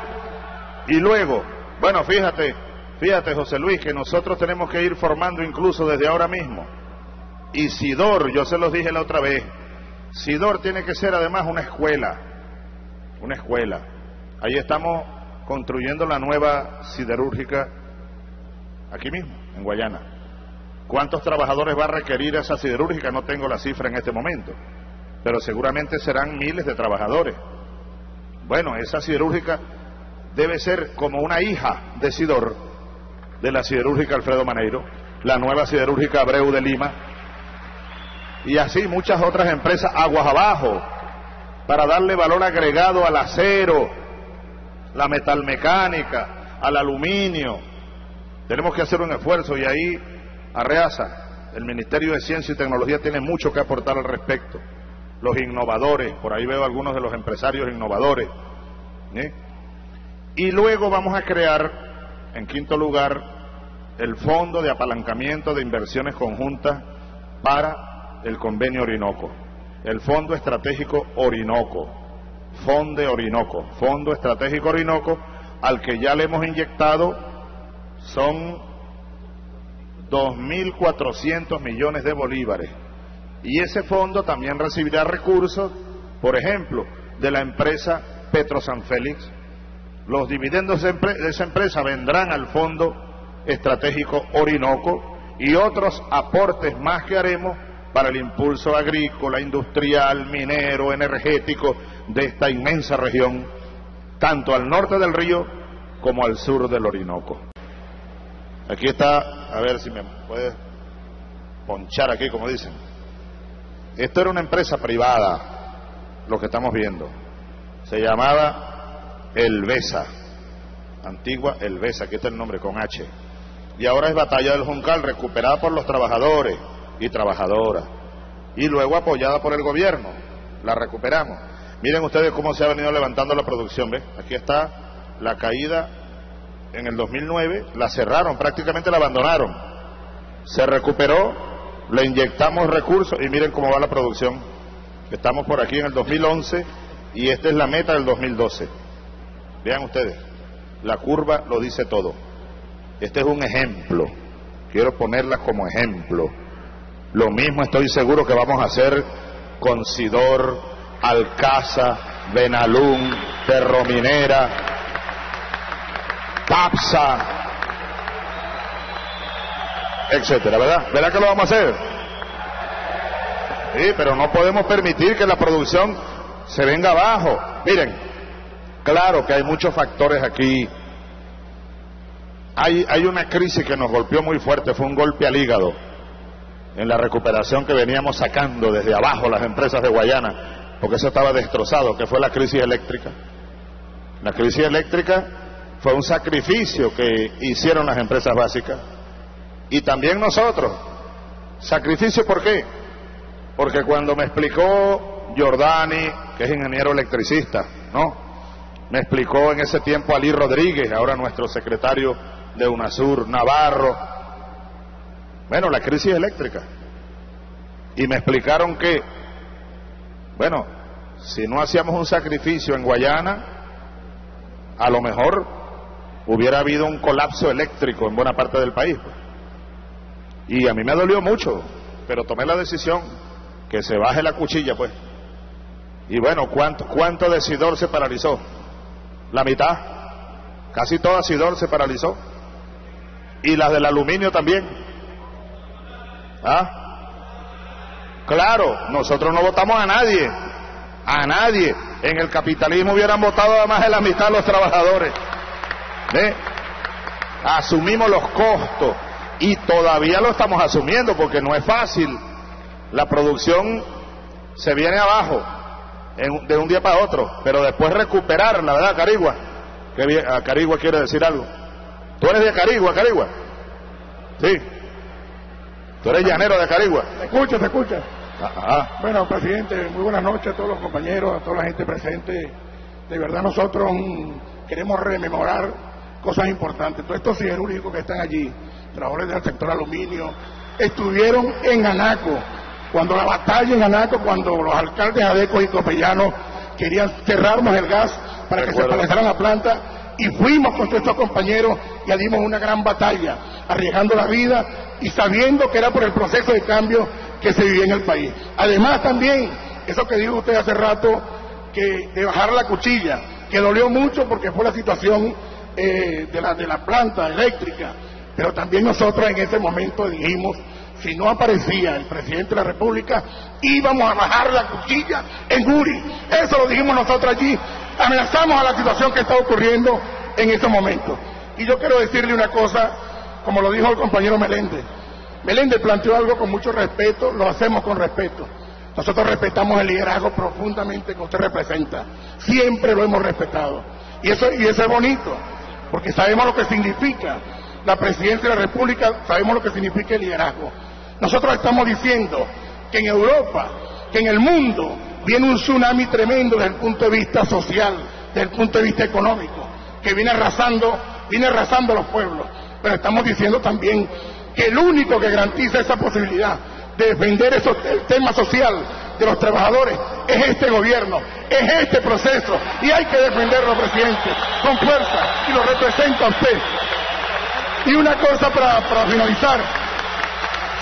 y luego, bueno, fíjate, fíjate José Luis, que nosotros tenemos que ir formando incluso desde ahora mismo. Y Sidor, yo se los dije la otra vez, Sidor tiene que ser además una escuela, una escuela. Ahí estamos construyendo la nueva siderúrgica aquí mismo, en Guayana. ¿Cuántos trabajadores va a requerir esa siderúrgica? No tengo la cifra en este momento, pero seguramente serán miles de trabajadores. Bueno, esa siderúrgica debe ser como una hija de Sidor, de la siderúrgica Alfredo Maneiro, la nueva siderúrgica Abreu de Lima, y así muchas otras empresas aguas abajo, para darle valor agregado al acero, la metalmecánica, al aluminio. Tenemos que hacer un esfuerzo y ahí Arreaza, el Ministerio de Ciencia y Tecnología tiene mucho que aportar al respecto. Los innovadores, por ahí veo algunos de los empresarios innovadores. Y luego vamos a crear, en quinto lugar, el Fondo de Apalancamiento de Inversiones Conjuntas para el Convenio Orinoco, el Fondo Estratégico Orinoco, Fonde Orinoco, Fondo Estratégico Orinoco, al que ya le hemos inyectado son 2.400 millones de bolívares. Y ese fondo también recibirá recursos, por ejemplo, de la empresa Petro San Félix. Los dividendos de esa empresa vendrán al Fondo Estratégico Orinoco y otros aportes más que haremos para el impulso agrícola, industrial, minero, energético de esta inmensa región, tanto al norte del río como al sur del Orinoco. Aquí está, a ver si me puede ponchar aquí, como dicen. Esto era una empresa privada, lo que estamos viendo. Se llamaba Elvesa, antigua Elvesa, aquí está el nombre con H. Y ahora es Batalla del Juncal, recuperada por los trabajadores y trabajadoras. Y luego apoyada por el gobierno. La recuperamos. Miren ustedes cómo se ha venido levantando la producción, ¿ves? Aquí está la caída en el 2009, la cerraron, prácticamente la abandonaron. Se recuperó, le inyectamos recursos y miren cómo va la producción. Estamos por aquí en el 2011 y esta es la meta del 2012. Vean ustedes, la curva lo dice todo. Este es un ejemplo. Quiero ponerla como ejemplo. Lo mismo estoy seguro que vamos a hacer con Sidor, Alcaza, Benalún, Ferrominera, Tapsa, etcétera, ¿verdad? ¿Verdad que lo vamos a hacer? Sí, pero no podemos permitir que la producción se venga abajo. Miren, claro que hay muchos factores aquí hay, hay una crisis que nos golpeó muy fuerte, fue un golpe al hígado en la recuperación que veníamos sacando desde abajo las empresas de Guayana, porque eso estaba destrozado, que fue la crisis eléctrica. La crisis eléctrica fue un sacrificio que hicieron las empresas básicas y también nosotros. ¿Sacrificio por qué? Porque cuando me explicó Giordani, que es ingeniero electricista, ¿no? Me explicó en ese tiempo Ali Rodríguez, ahora nuestro secretario de UNASUR, Navarro. Bueno, la crisis eléctrica. Y me explicaron que, bueno, si no hacíamos un sacrificio en Guayana, a lo mejor hubiera habido un colapso eléctrico en buena parte del país. Pues. Y a mí me dolió mucho, pero tomé la decisión que se baje la cuchilla, pues. Y bueno, ¿cuánto, cuánto de Sidor se paralizó? La mitad. Casi toda Sidor se paralizó. Y las del aluminio también. ¿Ah? Claro, nosotros no votamos a nadie. A nadie. En el capitalismo hubieran votado además de la mitad los trabajadores. Asumimos los costos y todavía lo estamos asumiendo porque no es fácil. La producción se viene abajo de un día para otro, pero después recuperar, la verdad, Carigua. Que a Carigua quiere decir algo. ¿Tú eres de Carigua, Carigua? Sí. ¿Tú eres llanero de Carigua? ¿Se escucha, se escucha? Bueno, presidente, muy buenas noches a todos los compañeros, a toda la gente presente. De verdad nosotros queremos rememorar cosas importantes. Todos estos siderúrgicos que están allí, trabajadores del sector aluminio, estuvieron en Anaco, cuando la batalla en Anaco, cuando los alcaldes adecos y copellanos querían cerrarnos el gas para que se paralizara la planta, y fuimos con todos estos compañeros y dimos una gran batalla, arriesgando la vida y sabiendo que era por el proceso de cambio que se vivía en el país. Además también, eso que dijo usted hace rato, que de bajar la cuchilla, que dolió mucho porque fue la situación eh, de, la, de la planta eléctrica, pero también nosotros en ese momento dijimos, si no aparecía el presidente de la República, íbamos a bajar la cuchilla en Uri. Eso lo dijimos nosotros allí. Amenazamos a la situación que está ocurriendo en ese momento. Y yo quiero decirle una cosa, como lo dijo el compañero Meléndez. Meléndez planteó algo con mucho respeto, lo hacemos con respeto. Nosotros respetamos el liderazgo profundamente que usted representa. Siempre lo hemos respetado. Y eso, y eso es bonito, porque sabemos lo que significa la presidencia de la República, sabemos lo que significa el liderazgo. Nosotros estamos diciendo que en Europa, que en el mundo, viene un tsunami tremendo desde el punto de vista social, desde el punto de vista económico, que viene arrasando, viene arrasando a los pueblos. Pero estamos diciendo también que el único que garantiza esa posibilidad de defender el tema social de los trabajadores es este gobierno, es este proceso, y hay que defenderlo, presidente, con fuerza, y lo representa usted. Y una cosa para, para finalizar,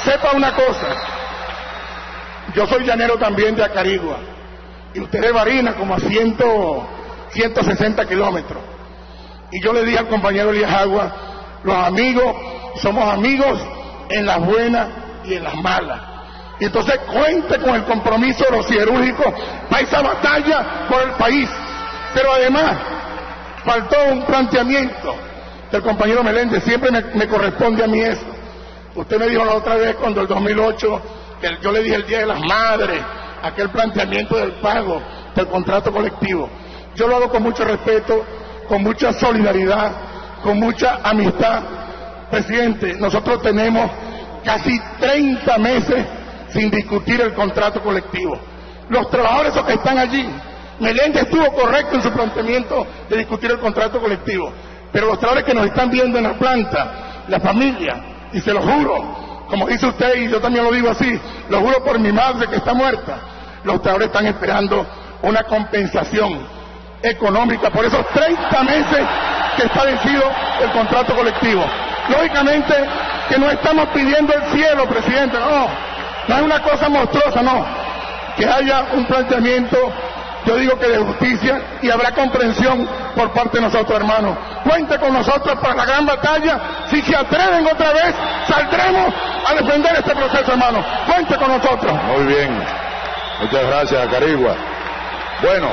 sepa una cosa, yo soy llanero también de Acarigua, y usted de Barina como a ciento, 160 kilómetros. Y yo le dije al compañero Elías Agua, los amigos somos amigos en las buenas y en las malas. Y entonces cuente con el compromiso de los siderúrgicos para esa batalla por el país. Pero además, faltó un planteamiento del compañero Meléndez, siempre me, corresponde a mí eso. Usted me dijo la otra vez cuando el 2008, que yo le dije el Día de las Madres, aquel planteamiento del pago del contrato colectivo. Yo lo hago con mucho respeto, con mucha solidaridad, con mucha amistad. Presidente, nosotros tenemos casi 30 meses sin discutir el contrato colectivo. Los trabajadores que están allí, Meléndez estuvo correcto en su planteamiento de discutir el contrato colectivo. Pero los trabajadores que nos están viendo en la planta, la familia, y se lo juro, como dice usted y yo también lo digo así, lo juro por mi madre que está muerta, los trabajadores están esperando una compensación económica por esos 30 meses que está vencido el contrato colectivo. Lógicamente que no estamos pidiendo el cielo, presidente, no, no es una cosa monstruosa, no, que haya un planteamiento yo digo que de justicia y habrá comprensión por parte de nosotros, hermanos. Cuente con nosotros para la gran batalla. Si se atreven otra vez, saldremos a defender este proceso, hermano. Cuente con nosotros. Muy bien. Muchas gracias, Carigua. Bueno,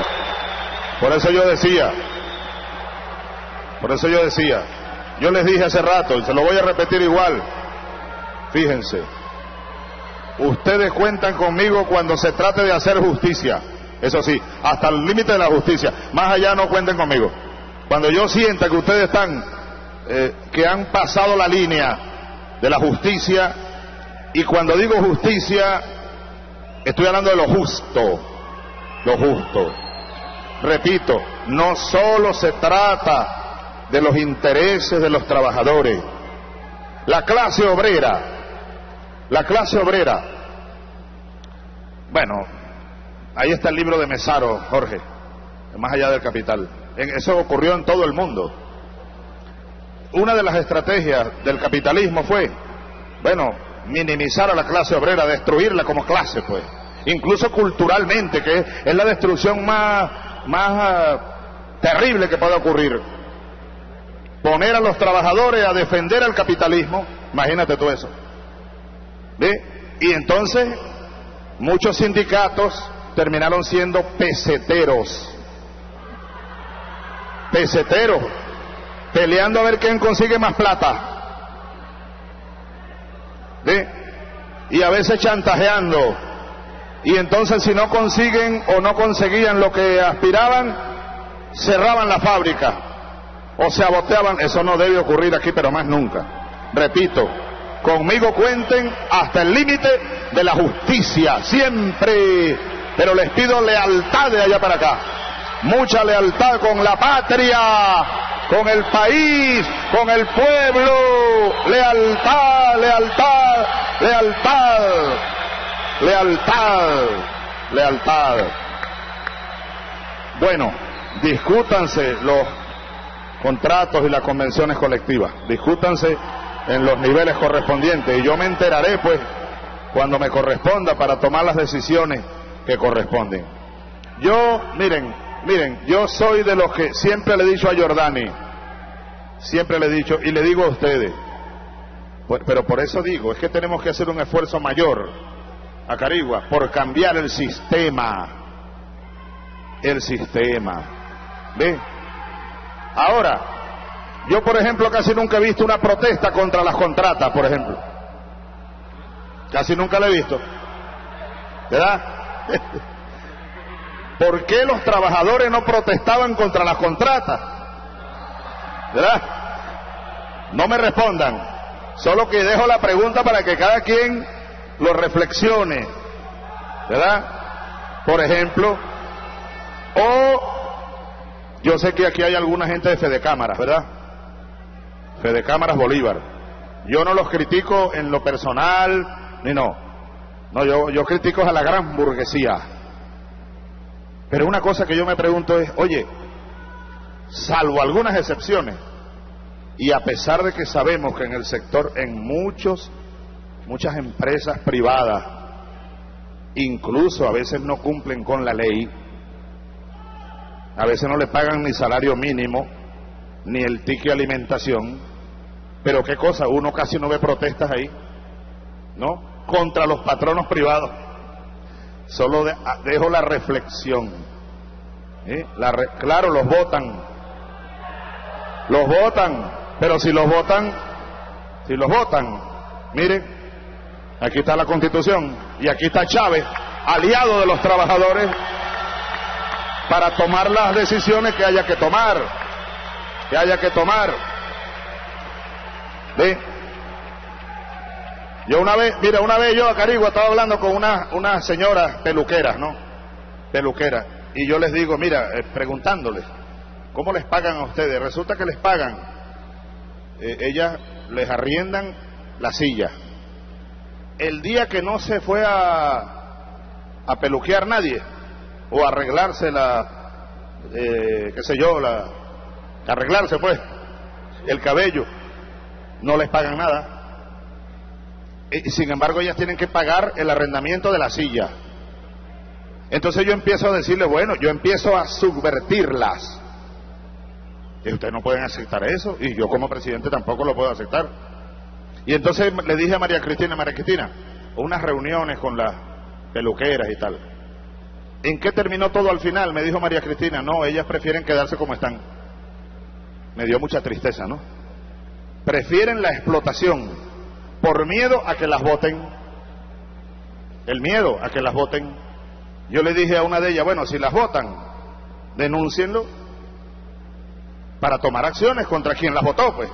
por eso yo decía, por eso yo decía, yo les dije hace rato, y se lo voy a repetir igual, fíjense, ustedes cuentan conmigo cuando se trate de hacer justicia, eso sí, hasta el límite de la justicia, más allá no cuenten conmigo. Cuando yo sienta que ustedes están, eh, que han pasado la línea de la justicia, y cuando digo justicia, estoy hablando de lo justo, lo justo. Repito, no solo se trata de los intereses de los trabajadores. La clase obrera, la clase obrera. Bueno, ahí está el libro de Mesaro, Jorge, más allá del capital. Eso ocurrió en todo el mundo. Una de las estrategias del capitalismo fue, bueno, minimizar a la clase obrera, destruirla como clase, pues. Incluso culturalmente, que es la destrucción más, más ah, terrible que puede ocurrir. Poner a los trabajadores a defender al capitalismo, imagínate tú eso. ¿Ve? Y entonces muchos sindicatos terminaron siendo peseteros. Peseteros, peleando a ver quién consigue más plata. ¿Ve? Y a veces chantajeando y entonces si no consiguen o no conseguían lo que aspiraban, cerraban la fábrica o se aboteaban. Eso no debe ocurrir aquí, pero más nunca. Repito, conmigo cuenten hasta el límite de la justicia, siempre. Pero les pido lealtad de allá para acá. Mucha lealtad con la patria, con el país, con el pueblo. Lealtad, lealtad, lealtad. Lealtad, lealtad. Bueno, discútanse los contratos y las convenciones colectivas, discútanse en los niveles correspondientes y yo me enteraré pues cuando me corresponda para tomar las decisiones que corresponden. Yo, miren, miren, yo soy de los que siempre le he dicho a Jordani, siempre le he dicho y le digo a ustedes, pero por eso digo, es que tenemos que hacer un esfuerzo mayor a Carigua por cambiar el sistema. El sistema. ¿Ve? Ahora, yo por ejemplo casi nunca he visto una protesta contra las contratas, por ejemplo. Casi nunca la he visto. ¿Verdad? [LAUGHS] ¿Por qué los trabajadores no protestaban contra las contratas? ¿Verdad? No me respondan. Solo que dejo la pregunta para que cada quien lo reflexione, ¿verdad? Por ejemplo, o yo sé que aquí hay alguna gente de Fede Cámaras, ¿verdad? Fede Cámaras Bolívar. Yo no los critico en lo personal, ni no. No, yo, yo critico a la gran burguesía. Pero una cosa que yo me pregunto es, oye, salvo algunas excepciones, y a pesar de que sabemos que en el sector, en muchos muchas empresas privadas, incluso a veces no cumplen con la ley, a veces no le pagan ni salario mínimo, ni el ticket alimentación, pero qué cosa, uno casi no ve protestas ahí, ¿no? Contra los patronos privados. Solo ah, dejo la reflexión. La claro, los votan. Los votan, pero si los votan, si los votan, miren, Aquí está la constitución y aquí está Chávez, aliado de los trabajadores, para tomar las decisiones que haya que tomar, que haya que tomar. ¿Ve? Yo una vez, mira, una vez yo a Carigua estaba hablando con una, una señora peluqueras, ¿no? Peluquera. Y yo les digo, mira, eh, preguntándoles, ¿cómo les pagan a ustedes? Resulta que les pagan, eh, ellas les arriendan la silla, el día que no se fue a, a peluquear nadie o arreglarse la, eh, qué sé yo, la, arreglarse pues el cabello, no les pagan nada. Y, sin embargo ellas tienen que pagar el arrendamiento de la silla. Entonces yo empiezo a decirle, bueno, yo empiezo a subvertirlas. Y ustedes no pueden aceptar eso, y yo como presidente tampoco lo puedo aceptar. Y entonces le dije a María Cristina, María Cristina, unas reuniones con las peluqueras y tal. ¿En qué terminó todo al final? Me dijo María Cristina, no, ellas prefieren quedarse como están. Me dio mucha tristeza, ¿no? prefieren la explotación por miedo a que las voten. El miedo a que las voten. Yo le dije a una de ellas, bueno, si las votan, denúncienlo para tomar acciones contra quien las votó, pues.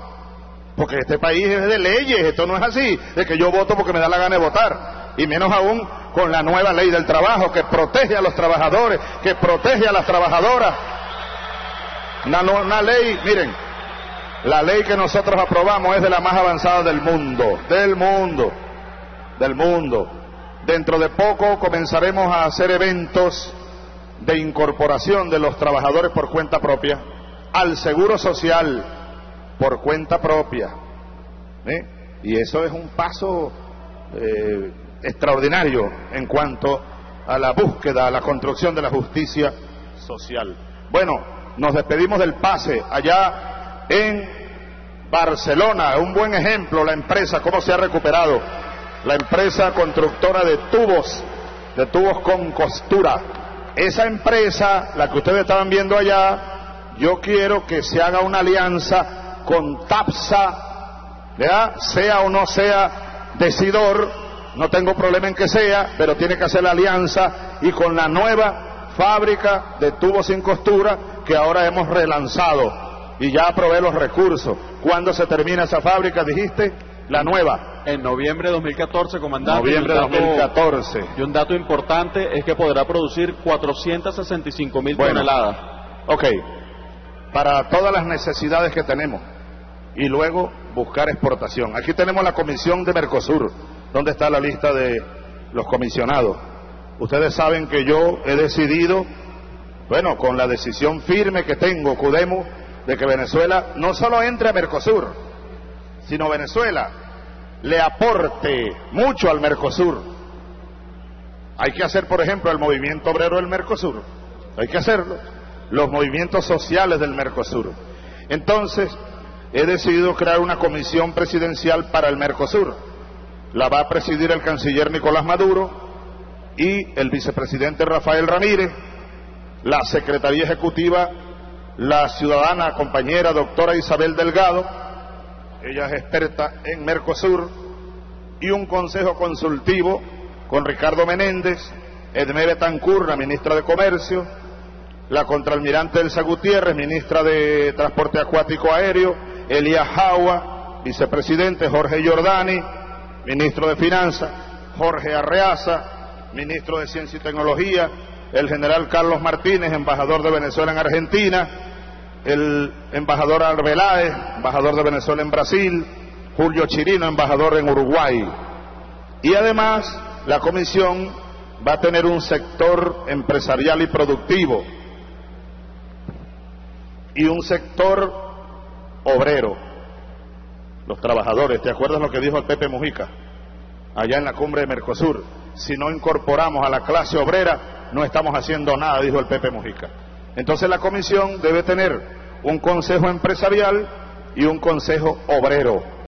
Porque este país es de leyes, esto no es así, de que yo voto porque me da la gana de votar. Y menos aún con la nueva ley del trabajo que protege a los trabajadores, que protege a las trabajadoras. Una, ley, miren, la ley que nosotros aprobamos es de la más avanzada del mundo, del mundo, del mundo. Dentro de poco comenzaremos a hacer eventos de incorporación de los trabajadores por cuenta propia al seguro social por cuenta propia. ¿eh? Y eso es un paso eh, extraordinario en cuanto a la búsqueda, a la construcción de la justicia social. Bueno, nos despedimos del pase allá en Barcelona, un buen ejemplo, la empresa, cómo se ha recuperado, la empresa constructora de tubos, de tubos con costura. Esa empresa, la que ustedes estaban viendo allá, yo quiero que se haga una alianza con TAPSA, sea o no sea decidor, no tengo problema en que sea, pero tiene que hacer la alianza y con la nueva fábrica de tubos sin costura que ahora hemos relanzado y ya aprobé los recursos. ¿Cuándo se termina esa fábrica, dijiste? La nueva. En noviembre de 2014, comandante. Noviembre de 2014. Y un dato importante es que podrá producir 465 mil toneladas. Ok, para todas las necesidades que tenemos. Y luego buscar exportación. Aquí tenemos la comisión de Mercosur, donde está la lista de los comisionados. Ustedes saben que yo he decidido, bueno, con la decisión firme que tengo, CUDEMO, de que Venezuela no solo entre a Mercosur, sino Venezuela le aporte mucho al Mercosur. Hay que hacer, por ejemplo, el movimiento obrero del Mercosur. Hay que hacerlo. Los movimientos sociales del Mercosur. Entonces, he decidido crear una comisión presidencial para el Mercosur. La va a presidir el canciller Nicolás Maduro y el vicepresidente Rafael Ramírez, la secretaría ejecutiva la ciudadana compañera doctora Isabel Delgado, ella es experta en Mercosur, y un consejo consultivo con Ricardo Menéndez, Edmé Betancur, la ministra de Comercio, la contraalmirante Elsa Gutiérrez, ministra de Transporte Acuático Aéreo, Elías Jaua, vicepresidente Jorge Giordani, ministro de Finanzas, Jorge Arreaza, ministro de Ciencia y Tecnología, el general Carlos Martínez, embajador de Venezuela en Argentina, el embajador Arbeláez, embajador de Venezuela en Brasil, Julio Chirino, embajador en Uruguay. Y además, la comisión va a tener un sector empresarial y productivo y un sector obrero, los trabajadores. ¿Te acuerdas lo que dijo el Pepe Mujica allá en la cumbre de Mercosur? Si no incorporamos a la clase obrera, no estamos haciendo nada, dijo el Pepe Mujica. Entonces la comisión debe tener un consejo empresarial y un consejo obrero.